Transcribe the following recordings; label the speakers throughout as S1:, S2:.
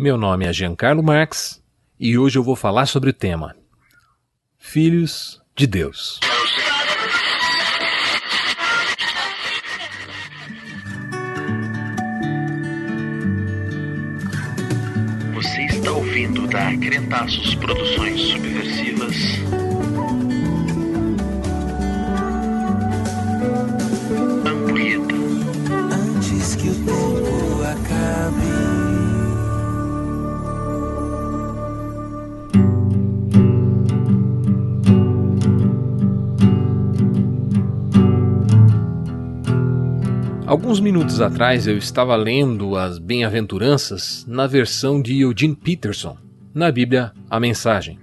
S1: Meu nome é Giancarlo Marx e hoje eu vou falar sobre o tema Filhos de Deus.
S2: Você está ouvindo da Crentaços Produções Subversivas.
S1: Alguns minutos atrás eu estava lendo as Bem-aventuranças na versão de Eugene Peterson, na Bíblia A Mensagem.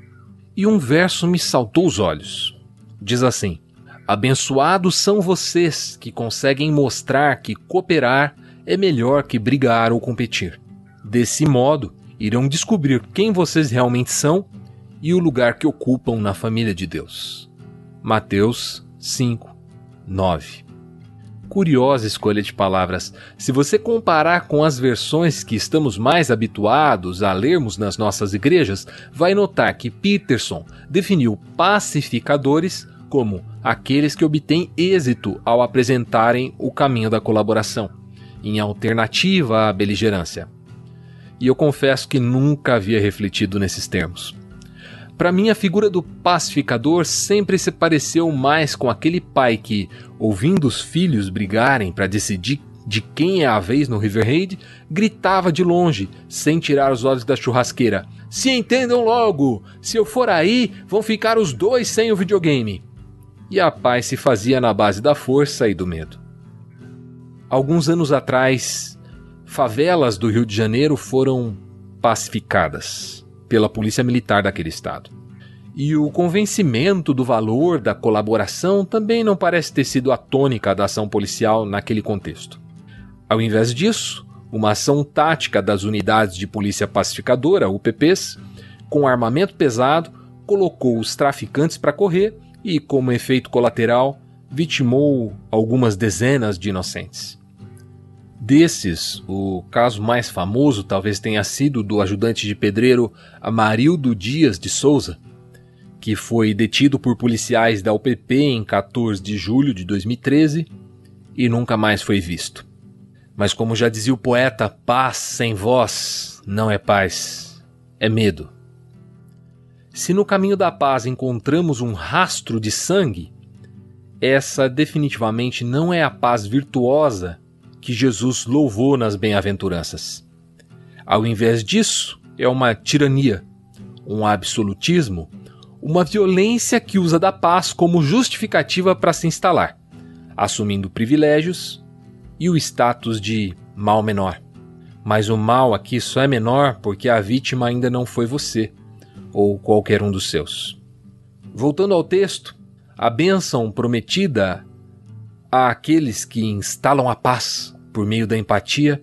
S1: E um verso me saltou os olhos. Diz assim: Abençoados são vocês que conseguem mostrar que cooperar é melhor que brigar ou competir. Desse modo, irão descobrir quem vocês realmente são e o lugar que ocupam na família de Deus. Mateus 5, 9 curiosa escolha de palavras. Se você comparar com as versões que estamos mais habituados a lermos nas nossas igrejas, vai notar que Peterson definiu pacificadores como aqueles que obtêm êxito ao apresentarem o caminho da colaboração, em alternativa à beligerância. E eu confesso que nunca havia refletido nesses termos. Para mim, a figura do pacificador sempre se pareceu mais com aquele pai que, ouvindo os filhos brigarem para decidir de quem é a vez no River Raid, gritava de longe, sem tirar os olhos da churrasqueira: Se entendam logo! Se eu for aí, vão ficar os dois sem o videogame. E a paz se fazia na base da força e do medo. Alguns anos atrás, favelas do Rio de Janeiro foram pacificadas pela polícia militar daquele estado. E o convencimento do valor da colaboração também não parece ter sido a tônica da ação policial naquele contexto. Ao invés disso, uma ação tática das unidades de polícia pacificadora, UPPs, com armamento pesado, colocou os traficantes para correr e, como efeito colateral, vitimou algumas dezenas de inocentes. Desses, o caso mais famoso talvez tenha sido do ajudante de pedreiro Amarildo Dias de Souza, que foi detido por policiais da UPP em 14 de julho de 2013 e nunca mais foi visto. Mas como já dizia o poeta, paz sem voz não é paz, é medo. Se no caminho da paz encontramos um rastro de sangue, essa definitivamente não é a paz virtuosa que Jesus louvou nas bem-aventuranças. Ao invés disso, é uma tirania, um absolutismo, uma violência que usa da paz como justificativa para se instalar, assumindo privilégios e o status de mal menor. Mas o mal aqui só é menor porque a vítima ainda não foi você ou qualquer um dos seus. Voltando ao texto, a bênção prometida àqueles que instalam a paz por meio da empatia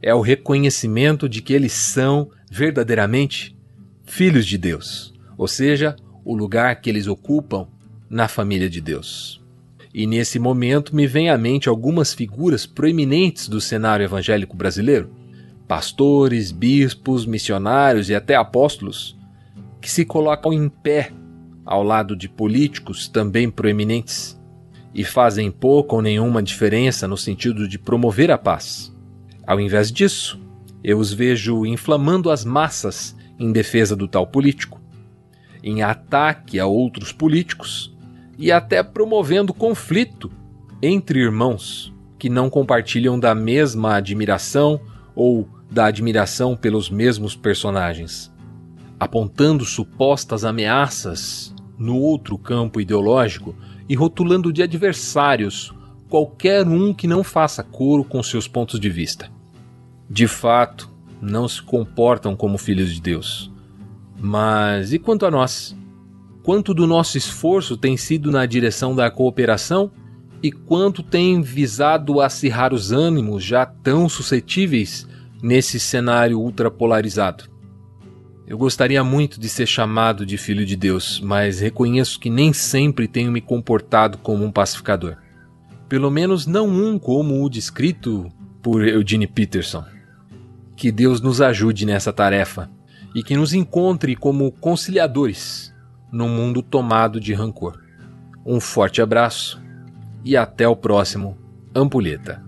S1: é o reconhecimento de que eles são verdadeiramente filhos de Deus, ou seja, o lugar que eles ocupam na família de Deus. E nesse momento me vem à mente algumas figuras proeminentes do cenário evangélico brasileiro, pastores, bispos, missionários e até apóstolos, que se colocam em pé ao lado de políticos também proeminentes e fazem pouca ou nenhuma diferença no sentido de promover a paz. Ao invés disso, eu os vejo inflamando as massas em defesa do tal político, em ataque a outros políticos e até promovendo conflito entre irmãos que não compartilham da mesma admiração ou da admiração pelos mesmos personagens, apontando supostas ameaças no outro campo ideológico e rotulando de adversários qualquer um que não faça coro com seus pontos de vista. De fato, não se comportam como filhos de Deus. Mas e quanto a nós? Quanto do nosso esforço tem sido na direção da cooperação e quanto tem visado acirrar os ânimos já tão suscetíveis nesse cenário ultrapolarizado? Eu gostaria muito de ser chamado de filho de Deus, mas reconheço que nem sempre tenho me comportado como um pacificador. Pelo menos não um como o descrito por Eugene Peterson. Que Deus nos ajude nessa tarefa e que nos encontre como conciliadores num mundo tomado de rancor. Um forte abraço e até o próximo Ampulheta.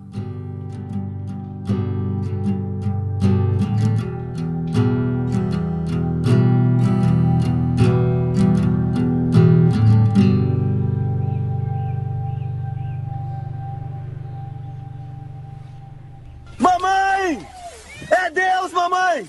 S3: Mamãe! É Deus, mamãe!